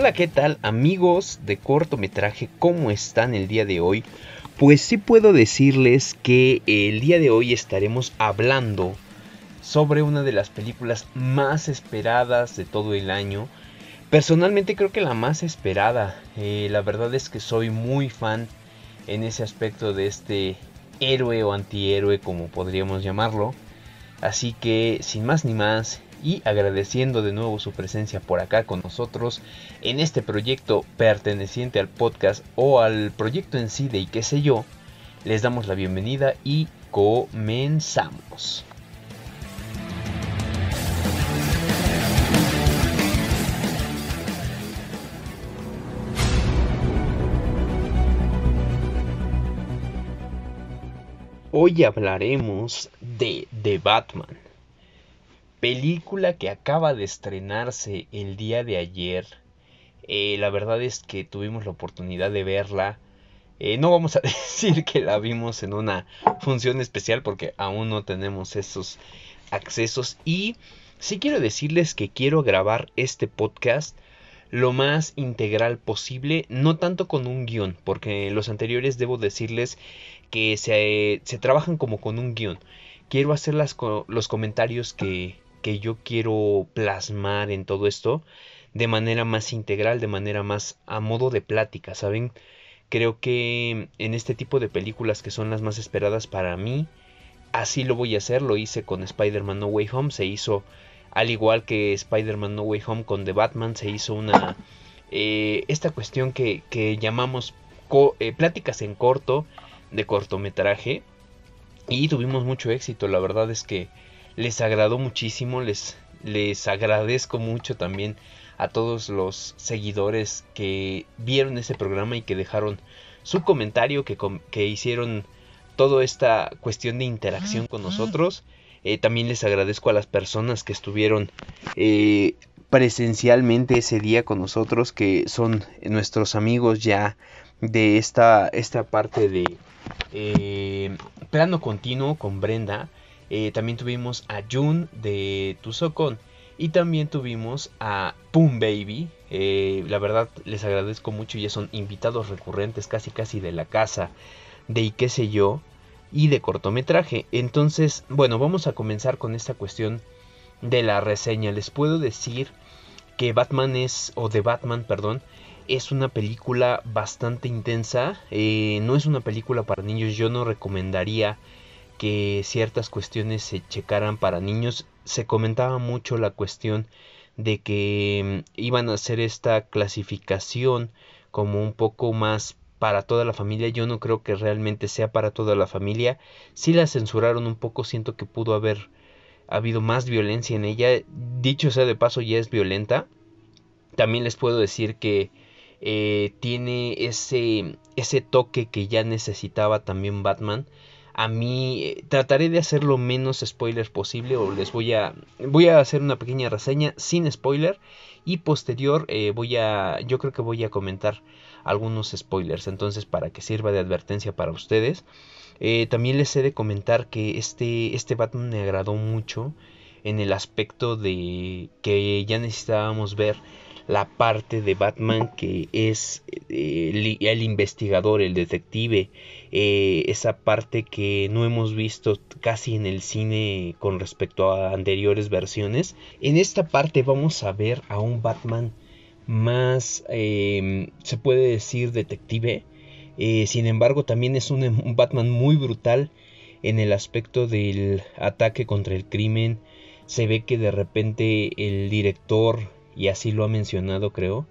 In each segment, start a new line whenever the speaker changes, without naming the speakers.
Hola, ¿qué tal amigos de cortometraje? ¿Cómo están el día de hoy? Pues sí puedo decirles que el día de hoy estaremos hablando sobre una de las películas más esperadas de todo el año. Personalmente creo que la más esperada. Eh, la verdad es que soy muy fan en ese aspecto de este héroe o antihéroe como podríamos llamarlo. Así que sin más ni más y agradeciendo de nuevo su presencia por acá con nosotros en este proyecto perteneciente al podcast o al proyecto en sí de y qué sé yo, les damos la bienvenida y comenzamos. Hoy hablaremos de The Batman película que acaba de estrenarse el día de ayer. Eh, la verdad es que tuvimos la oportunidad de verla. Eh, no vamos a decir que la vimos en una función especial porque aún no tenemos esos accesos. Y sí quiero decirles que quiero grabar este podcast lo más integral posible, no tanto con un guion, porque los anteriores debo decirles que se, se trabajan como con un guion. Quiero hacer las, los comentarios que, que yo quiero plasmar en todo esto de manera más integral, de manera más a modo de plática, ¿saben? Creo que en este tipo de películas que son las más esperadas para mí, así lo voy a hacer, lo hice con Spider-Man No Way Home, se hizo al igual que Spider-Man No Way Home con The Batman, se hizo una... Eh, esta cuestión que, que llamamos eh, pláticas en corto, de cortometraje, y tuvimos mucho éxito, la verdad es que les agradó muchísimo, les, les agradezco mucho también a todos los seguidores que vieron ese programa y que dejaron su comentario, que, que hicieron toda esta cuestión de interacción con nosotros. Eh, también les agradezco a las personas que estuvieron eh, presencialmente ese día con nosotros, que son nuestros amigos ya de esta, esta parte de eh, plano continuo con Brenda. Eh, también tuvimos a Jun de Tuzokon. Y también tuvimos a Pum Baby. Eh, la verdad les agradezco mucho. Ya son invitados recurrentes casi casi de la casa. De y qué sé yo. Y de cortometraje. Entonces, bueno, vamos a comenzar con esta cuestión de la reseña. Les puedo decir que Batman es, o de Batman, perdón, es una película bastante intensa. Eh, no es una película para niños. Yo no recomendaría que ciertas cuestiones se checaran para niños. Se comentaba mucho la cuestión de que mm, iban a hacer esta clasificación como un poco más para toda la familia. Yo no creo que realmente sea para toda la familia. Si la censuraron un poco, siento que pudo haber habido más violencia en ella. Dicho sea de paso, ya es violenta. También les puedo decir que eh, tiene ese, ese toque que ya necesitaba también Batman a mí eh, trataré de hacer lo menos spoiler posible o les voy a voy a hacer una pequeña reseña sin spoiler y posterior eh, voy a yo creo que voy a comentar algunos spoilers entonces para que sirva de advertencia para ustedes. Eh, también les he de comentar que este este Batman me agradó mucho en el aspecto de que ya necesitábamos ver la parte de Batman que es eh, el, investigador, el detective, eh, esa parte que no hemos visto casi en el cine con respecto a anteriores versiones. En esta parte vamos a ver a un Batman más, em, se puede decir, detective. Eh, sin embargo, también es un, un Batman muy brutal en el aspecto del ataque contra el crimen. Se ve que de repente el director y así lo ha mencionado creo,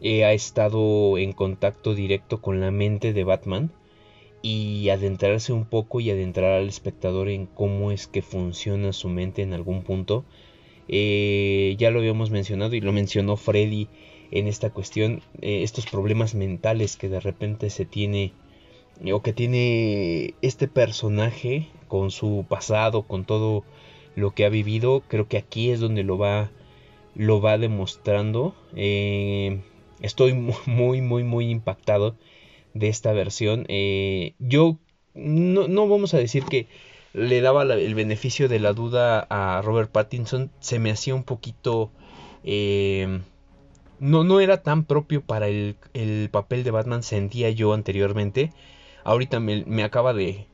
eh, ha estado en contacto directo con la mente de Batman y adentrarse un poco y adentrar al espectador en cómo es que funciona su mente en algún punto. Eh, ya lo habíamos mencionado y lo mencionó Freddy en esta cuestión, eh, estos problemas mentales que de repente se tiene o que tiene este personaje con su pasado, con todo lo que ha vivido, creo que aquí es donde lo va lo va demostrando. Eh, estoy muy, muy, muy impactado de esta versión. Eh, yo no, vamos a decir que le daba el beneficio de la duda a Robert Pattinson. Se me hacía un poquito... Eh, no, no era tan propio para el, el papel de Batman, sentía yo anteriormente. Ahorita me, me acaba de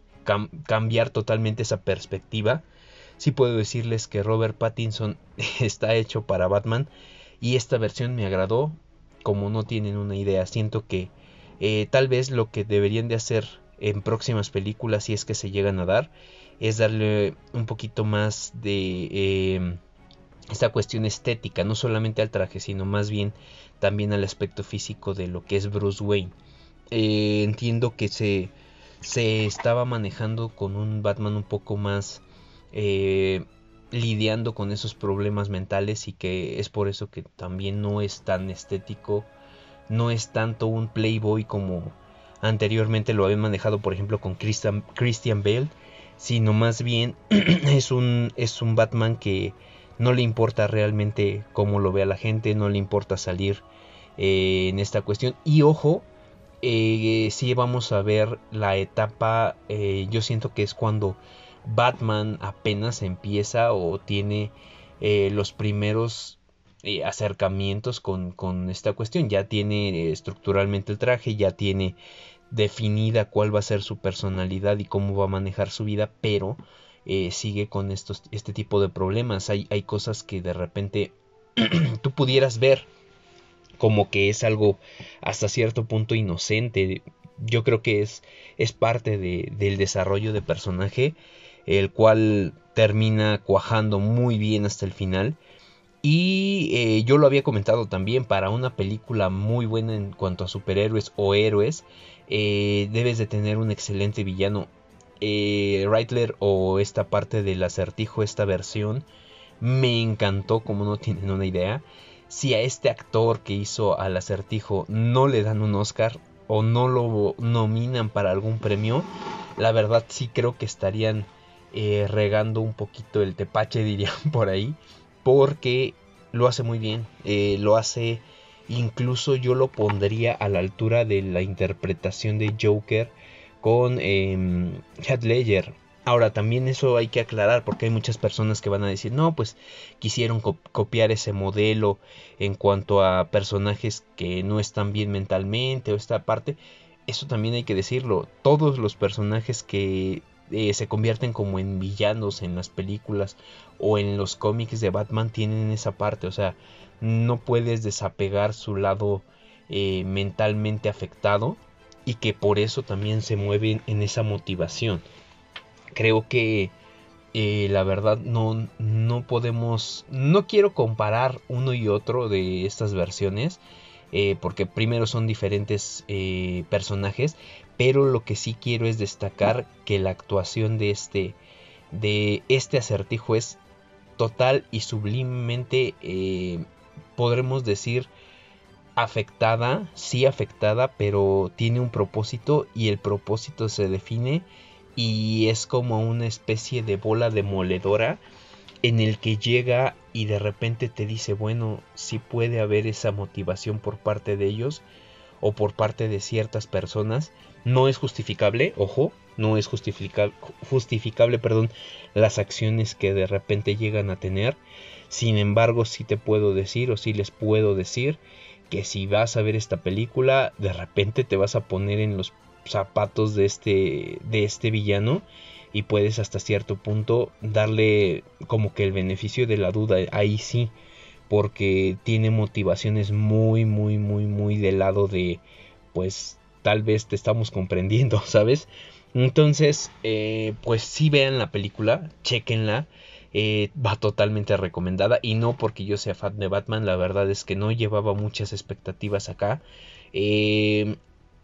cambiar totalmente esa perspectiva. Sí puedo decirles que Robert Pattinson está hecho para Batman y esta versión me agradó como no tienen una idea. Siento que eh, tal vez lo que deberían de hacer en próximas películas, si es que se llegan a dar, es darle un poquito más de em, esta cuestión estética, no solamente al traje, sino más bien también al aspecto físico de lo que es Bruce Wayne. Eh, entiendo que se, se estaba manejando con un Batman un poco más eh, lidiando con esos problemas mentales y que es por eso que también no es tan estético, no es tanto un playboy como anteriormente lo habían manejado por ejemplo con Christian, Christian Bale, sino más bien es un, es un Batman que no le importa realmente cómo lo vea la gente, no le importa salir eh, en esta cuestión. Y ojo, eh, si vamos a ver la etapa, eh, yo siento que es cuando Batman apenas empieza o tiene eh, los primeros eh, acercamientos con, esta cuestión. Ya tiene estructuralmente el traje, ya tiene definida cuál va a ser su personalidad y cómo va a manejar su vida, pero eh, sigue con estos, este tipo de problemas. Hay, hay cosas que de repente tú pudieras ver como que es algo hasta cierto punto inocente. Yo creo que es, es parte del desarrollo de personaje el cual termina cuajando muy bien hasta el final. Y eh, yo lo había comentado también, para una película muy buena en cuanto a superhéroes o héroes, eh, debes de tener un excelente villano. Eh, Reitler o esta parte del acertijo, esta versión, me encantó como no tienen una idea. Si a este actor que hizo al acertijo no le dan un Oscar o no lo nominan para algún premio, la verdad sí creo que estarían eh, regando un poquito el tepache, dirían por ahí, porque lo hace muy bien, eh, lo hace, incluso yo lo pondría a la altura de la interpretación de Joker con eh, Heath Ledger. Ahora, también eso hay que aclarar porque hay muchas personas que van a decir, no, pues quisieron copiar ese modelo en cuanto a personajes que no están bien mentalmente o esta parte. Eso también hay que decirlo. Todos los personajes que eh, se convierten como en villanos en las películas o en los cómics de Batman tienen esa parte, o sea, no puedes desapegar su lado eh, mentalmente afectado y que por eso también se mueven en esa motivación. Creo que eh, la verdad no, no podemos, no quiero comparar uno y otro de estas versiones. porque primero son diferentes personajes, pero lo que sí quiero es destacar que la actuación de este, de este acertijo es total y sublimemente, eh, podremos decir, afectada, sí afectada, pero tiene un propósito y el propósito se define y es como una especie de bola demoledora en el que llega y de repente te dice, bueno, sí puede haber esa motivación por parte de ellos o por parte de ciertas personas, no es justificable, ojo, no es justificable, justificable perdón, las acciones que de repente llegan a tener. Sin embargo, sí te puedo decir o sí les puedo decir que si vas a ver esta película, de repente te vas a poner en los zapatos de este de este villano y puedes hasta cierto punto darle como que el beneficio de la duda, ahí sí, porque tiene motivaciones muy muy muy muy del lado de pues tal vez te estamos comprendiendo, ¿sabes? Entonces, eh, pues sí vean la película, chequenla. Eh, va totalmente recomendada y no porque yo sea fan de Batman, la verdad es que no llevaba muchas expectativas acá. Eh,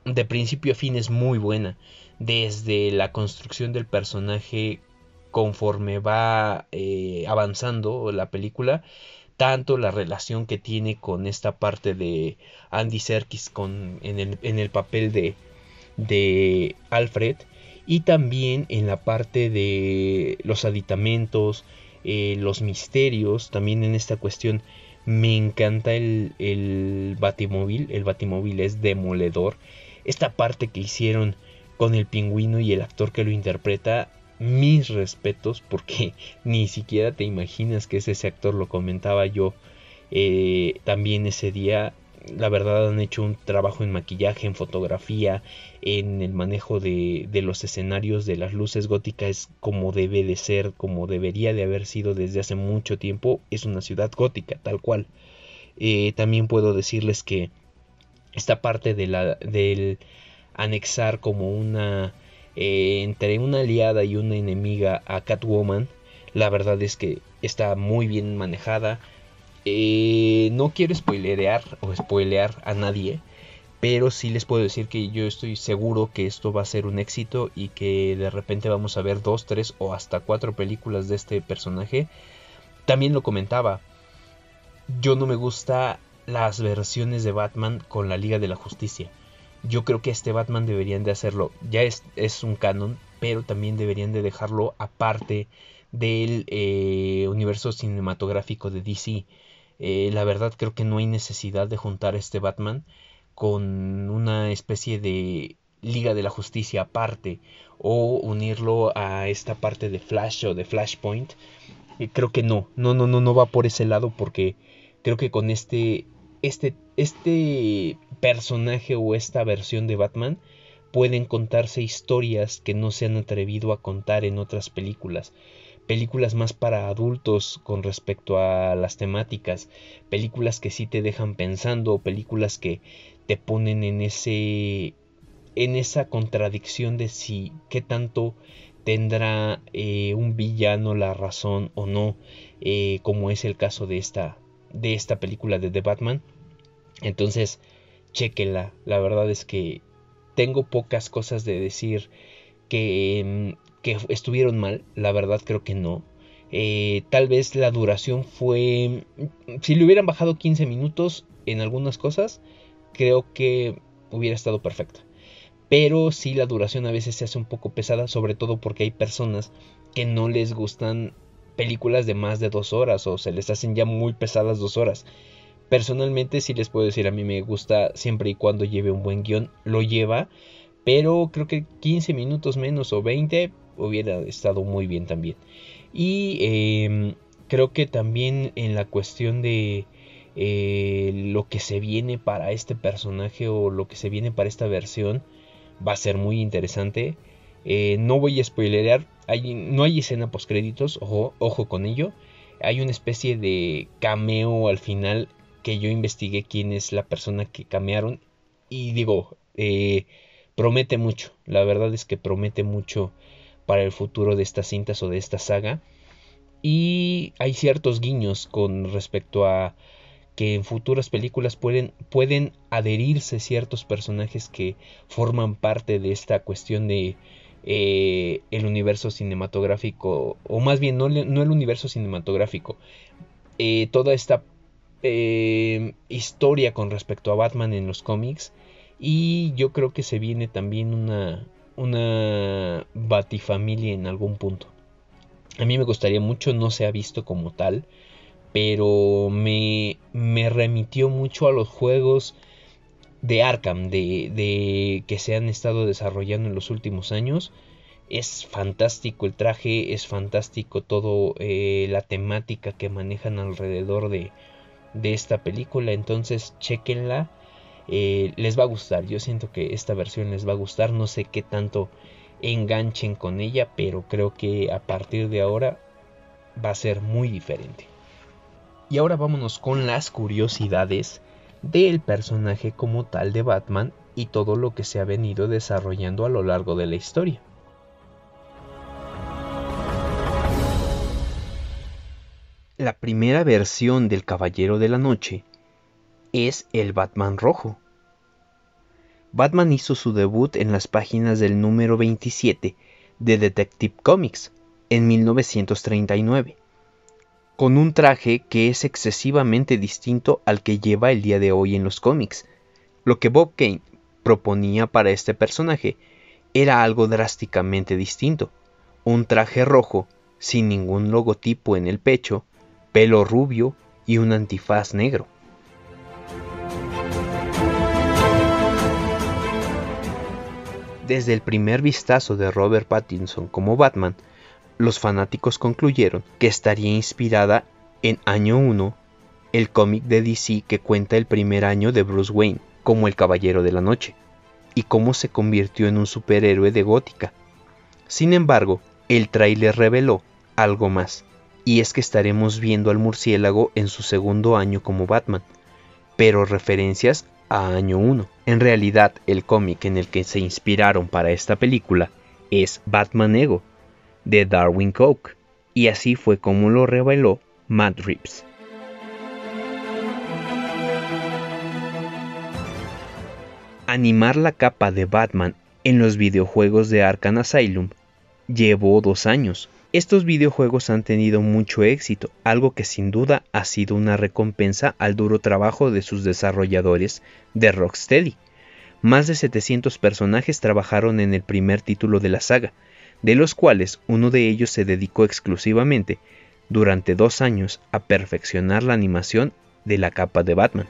de principio a fin es muy buena, desde la construcción del personaje conforme va avanzando la película tanto la relación que tiene con esta parte de Andy Serkis con, en, el, papel de, de Alfred y también en la parte de los aditamentos, eh, los misterios, también en esta cuestión. Me encanta el, el batimóvil, el batimóvil es demoledor, esta parte que hicieron con el pingüino y el actor que lo interpreta mis respetos porque ni siquiera te imaginas que es ese actor, lo comentaba yo Eh, también ese día, la verdad, han hecho un trabajo en maquillaje, en fotografía, en el manejo de, los escenarios, de las luces góticas, como debe de ser, como debería de haber sido desde hace mucho tiempo. Es una ciudad gótica, tal cual. Eh, también puedo decirles que esta parte de la, del anexar como una eh, entre una aliada y una enemiga a Catwoman la verdad es que está muy bien manejada eh, no quiero spoilerear o spoilear a nadie pero sí les puedo decir que yo estoy seguro que esto va a ser un éxito y que de repente vamos a ver dos, tres o hasta cuatro películas de este personaje. También lo comentaba, yo no me gusta las versiones de Batman con la Liga de la Justicia. Yo creo que este Batman deberían de hacerlo. Ya es, es un canon, pero también deberían de dejarlo aparte del eh, universo cinematográfico de DC. Eh, la verdad creo que no hay necesidad de juntar este Batman con una especie de Liga de la Justicia aparte o unirlo a esta parte de Flash o de Flashpoint. Eh, creo que no, no, no, no, no va por ese lado porque creo que con este, este, este personaje o esta versión de Batman pueden contarse historias que no se han atrevido a contar en otras películas. Películas más para adultos con respecto a las temáticas, películas que sí te dejan pensando, películas que te ponen en ese en esa contradicción de si qué tanto tendrá eh, un villano la razón o no, eh, como es el caso de esta de esta película de The Batman. Entonces, chequenla. La verdad es que tengo pocas cosas de decir que, mm, que estuvieron mal. La verdad creo que no. Eh, tal vez la duración fue... Si le hubieran bajado 15 minutos en algunas cosas, creo que hubiera estado perfecta. Pero sí la duración a veces se hace un poco pesada, sobre todo porque hay personas que no les gustan películas de más de dos horas o se les hacen ya muy pesadas dos horas. Personalmente sí les puedo decir, a mí me gusta siempre y cuando lleve un buen guion, lo lleva, pero creo que 15 minutos menos o 20 hubiera estado muy bien también. Y em, creo que también en la cuestión de eh, lo que se viene para este personaje o lo que se viene para esta versión va a ser muy interesante. Eh, no voy a spoilerear, no hay escena post créditos, ojo, ojo con ello. Hay una especie de cameo al final que yo investigué quién es la persona que camearon y digo, eh, promete mucho, la verdad es que promete mucho para el futuro de estas cintas o de esta saga. Y hay ciertos guiños con respecto a que en futuras películas pueden, pueden adherirse ciertos personajes que forman parte de esta cuestión de eh, el universo cinematográfico, o más bien no, no el universo cinematográfico, eh, toda esta eh, historia con respecto a Batman en los cómics. Y yo creo que se viene también una, una Batifamilia en algún punto. A mí me gustaría mucho, no se ha visto como tal, pero me, me remitió mucho a los juegos de Arkham, de, que se han estado desarrollando en los últimos años. Es fantástico el traje, es fantástico todo eh, la temática que manejan alrededor de, de esta película. Entonces, chequenla. Eh, les va a gustar. Yo siento que esta versión les va a gustar. No sé qué tanto enganchen con ella, pero creo que a partir de ahora va a ser muy diferente. Y ahora vámonos con las curiosidades del personaje como tal de Batman y todo lo que se ha venido desarrollando a lo largo de la historia. La primera versión del Caballero de la Noche es el Batman Rojo. Batman hizo su debut en las páginas del número 27 de Detective Comics en 1939 con un traje que es excesivamente distinto al que lleva el día de hoy en los cómics. Lo que Bob Kane proponía para este personaje era algo drásticamente distinto. Un traje rojo, sin ningún logotipo en el pecho, pelo rubio y un antifaz negro. Desde el primer vistazo de Robert Pattinson como Batman, los fanáticos concluyeron que estaría inspirada en Año 1 el cómic de DC que cuenta el primer año de Bruce Wayne como el Caballero de la Noche y cómo se convirtió en un superhéroe de gótica. Sin embargo, el tráiler reveló algo más, y es que estaremos viendo al murciélago en su segundo año como Batman, pero referencias a año 1. En realidad, el cómic en el que se inspiraron para esta película es Batman Ego, de Darwin Coke, y así fue como lo reveló Matt Reeves. Animar la capa de Batman en los videojuegos de Arkham Asylum llevó dos años. Estos videojuegos han tenido mucho éxito, algo que sin duda ha sido una recompensa al duro trabajo de sus desarrolladores de Rocksteady. Más de 700 personajes trabajaron en el primer título de la saga, de los cuales uno de ellos se dedicó exclusivamente durante dos años a perfeccionar la animación de la capa de Batman.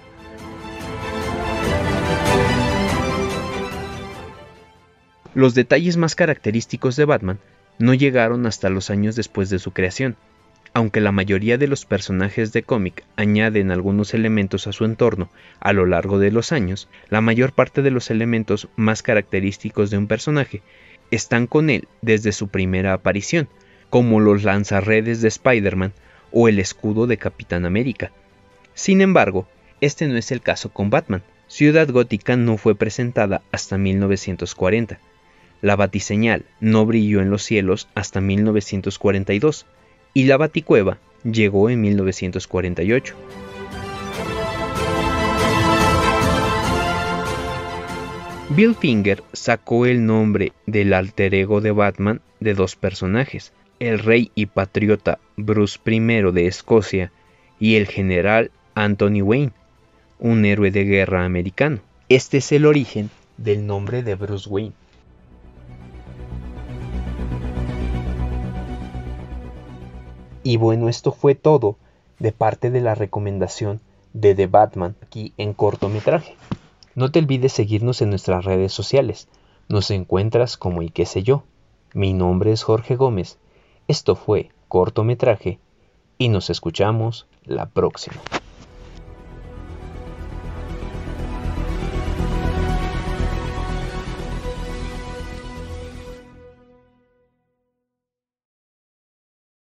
Los detalles más característicos de Batman no llegaron hasta los años después de su creación, aunque la mayoría de los personajes de cómic añaden algunos elementos a su entorno a lo largo de los años, la mayor parte de los elementos más característicos de un personaje están con él desde su primera aparición, como los lanzarredes de Spider-Man o el escudo de Capitán América. Sin embargo, este no es el caso con Batman. Ciudad Gótica no fue presentada hasta 1940 la batiseñal no brilló en los cielos hasta 1942 y la baticueva llegó en 1948. Bill Finger sacó el nombre del alter ego de Batman de dos personajes, el rey y patriota Bruce I de Escocia y el general Anthony Wayne, un héroe de guerra americano. Este es el origen del nombre de Bruce Wayne. Y bueno, esto fue todo de parte de la recomendación de The Batman aquí en cortometraje. No te olvides seguirnos en nuestras redes sociales. Nos encuentras como y qué sé yo. Mi nombre es Jorge Gómez. Esto fue cortometraje y nos escuchamos la próxima.